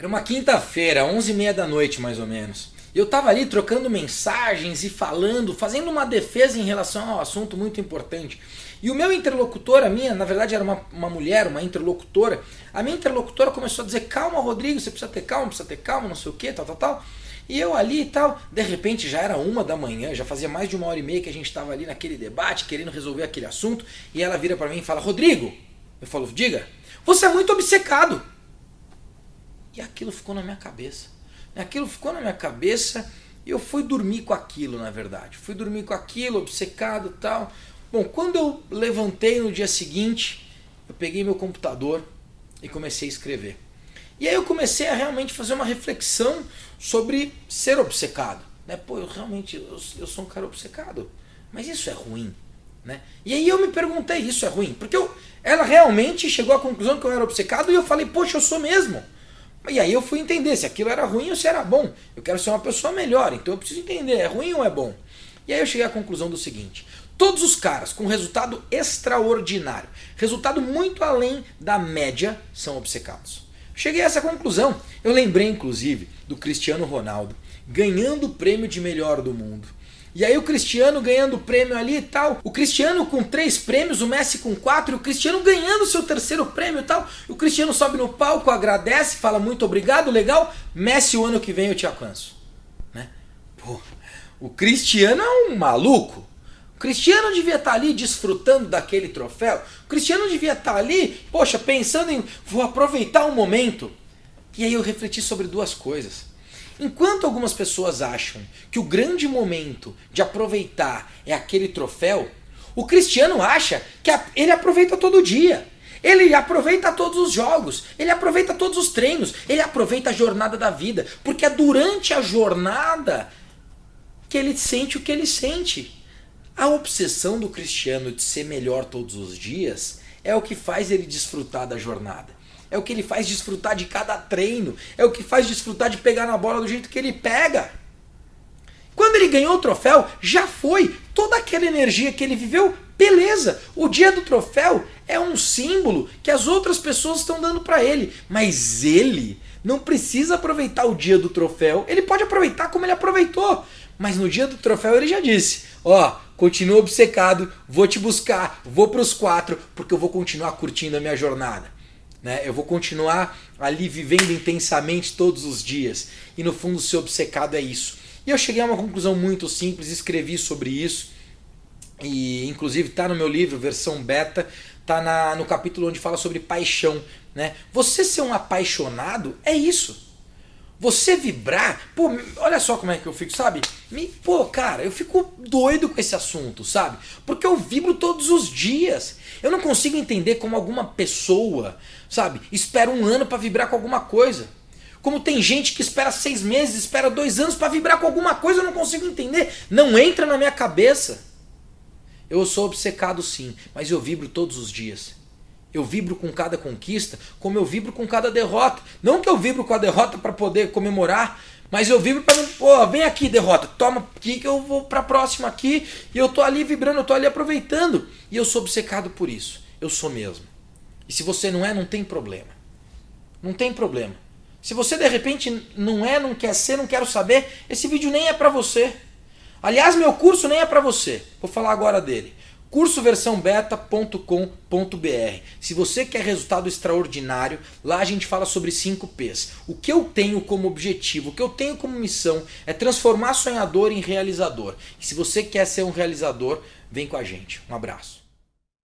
Era uma quinta-feira, 11h30 da noite mais ou menos. Eu estava ali trocando mensagens e falando, fazendo uma defesa em relação ao assunto muito importante. E o meu interlocutor, a minha, na verdade era uma, uma mulher, uma interlocutora, a minha interlocutora começou a dizer: calma, Rodrigo, você precisa ter calma, precisa ter calma, não sei o que, tal, tal, tal. E eu ali e tal, de repente já era uma da manhã, já fazia mais de uma hora e meia que a gente estava ali naquele debate, querendo resolver aquele assunto, e ela vira para mim e fala: Rodrigo, eu falo, diga, você é muito obcecado. E aquilo ficou na minha cabeça. Aquilo ficou na minha cabeça e eu fui dormir com aquilo, na verdade. Fui dormir com aquilo, obcecado tal. Bom, quando eu levantei no dia seguinte, eu peguei meu computador e comecei a escrever. E aí eu comecei a realmente fazer uma reflexão sobre ser obcecado. Né? Pô, eu realmente eu, eu sou um cara obcecado. Mas isso é ruim. Né? E aí eu me perguntei, isso é ruim? Porque eu, ela realmente chegou à conclusão que eu era obcecado e eu falei, poxa, eu sou mesmo. E aí eu fui entender se aquilo era ruim ou se era bom. Eu quero ser uma pessoa melhor, então eu preciso entender, é ruim ou é bom? E aí eu cheguei à conclusão do seguinte: todos os caras com resultado extraordinário, resultado muito além da média, são obcecados. Cheguei a essa conclusão. Eu lembrei, inclusive, do Cristiano Ronaldo ganhando o prêmio de melhor do mundo. E aí o Cristiano ganhando o prêmio ali e tal. O Cristiano com três prêmios, o Messi com quatro, o Cristiano ganhando seu terceiro prêmio e tal. O Cristiano sobe no palco, agradece, fala muito obrigado, legal. Messi, o ano que vem eu te alcanço. Né? Pô, o Cristiano é um maluco. O Cristiano devia estar ali desfrutando daquele troféu. O Cristiano devia estar ali, poxa, pensando em vou aproveitar o um momento. E aí eu refleti sobre duas coisas. Enquanto algumas pessoas acham que o grande momento de aproveitar é aquele troféu, o Cristiano acha que ele aproveita todo dia. Ele aproveita todos os jogos, ele aproveita todos os treinos, ele aproveita a jornada da vida, porque é durante a jornada que ele sente o que ele sente. A obsessão do Cristiano de ser melhor todos os dias é o que faz ele desfrutar da jornada. É o que ele faz desfrutar de cada treino. É o que faz desfrutar de pegar na bola do jeito que ele pega. Quando ele ganhou o troféu, já foi. Toda aquela energia que ele viveu, beleza. O dia do troféu é um símbolo que as outras pessoas estão dando para ele. Mas ele não precisa aproveitar o dia do troféu. Ele pode aproveitar como ele aproveitou. Mas no dia do troféu ele já disse: Ó, oh, obcecado, vou te buscar, vou para os quatro, porque eu vou continuar curtindo a minha jornada. Né? Eu vou continuar ali vivendo intensamente todos os dias. E no fundo, ser obcecado é isso. E eu cheguei a uma conclusão muito simples, escrevi sobre isso. E inclusive está no meu livro, versão beta, está no capítulo onde fala sobre paixão. Né? Você ser um apaixonado é isso. Você vibrar, pô, olha só como é que eu fico, sabe? Me, pô, cara, eu fico doido com esse assunto, sabe? Porque eu vibro todos os dias. Eu não consigo entender como alguma pessoa, sabe, espera um ano para vibrar com alguma coisa. Como tem gente que espera seis meses, espera dois anos para vibrar com alguma coisa, eu não consigo entender. Não entra na minha cabeça. Eu sou obcecado sim, mas eu vibro todos os dias. Eu vibro com cada conquista, como eu vibro com cada derrota. Não que eu vibro com a derrota para poder comemorar, mas eu vibro para pô, vem aqui derrota, toma aqui que eu vou para a próxima aqui e eu tô ali vibrando, eu tô ali aproveitando. E eu sou obcecado por isso. Eu sou mesmo. E se você não é, não tem problema. Não tem problema. Se você de repente não é, não quer ser, não quero saber, esse vídeo nem é para você. Aliás, meu curso nem é para você. Vou falar agora dele cursoversãobeta.com.br. Se você quer resultado extraordinário, lá a gente fala sobre 5 P's. O que eu tenho como objetivo, o que eu tenho como missão é transformar sonhador em realizador. E se você quer ser um realizador, vem com a gente. Um abraço.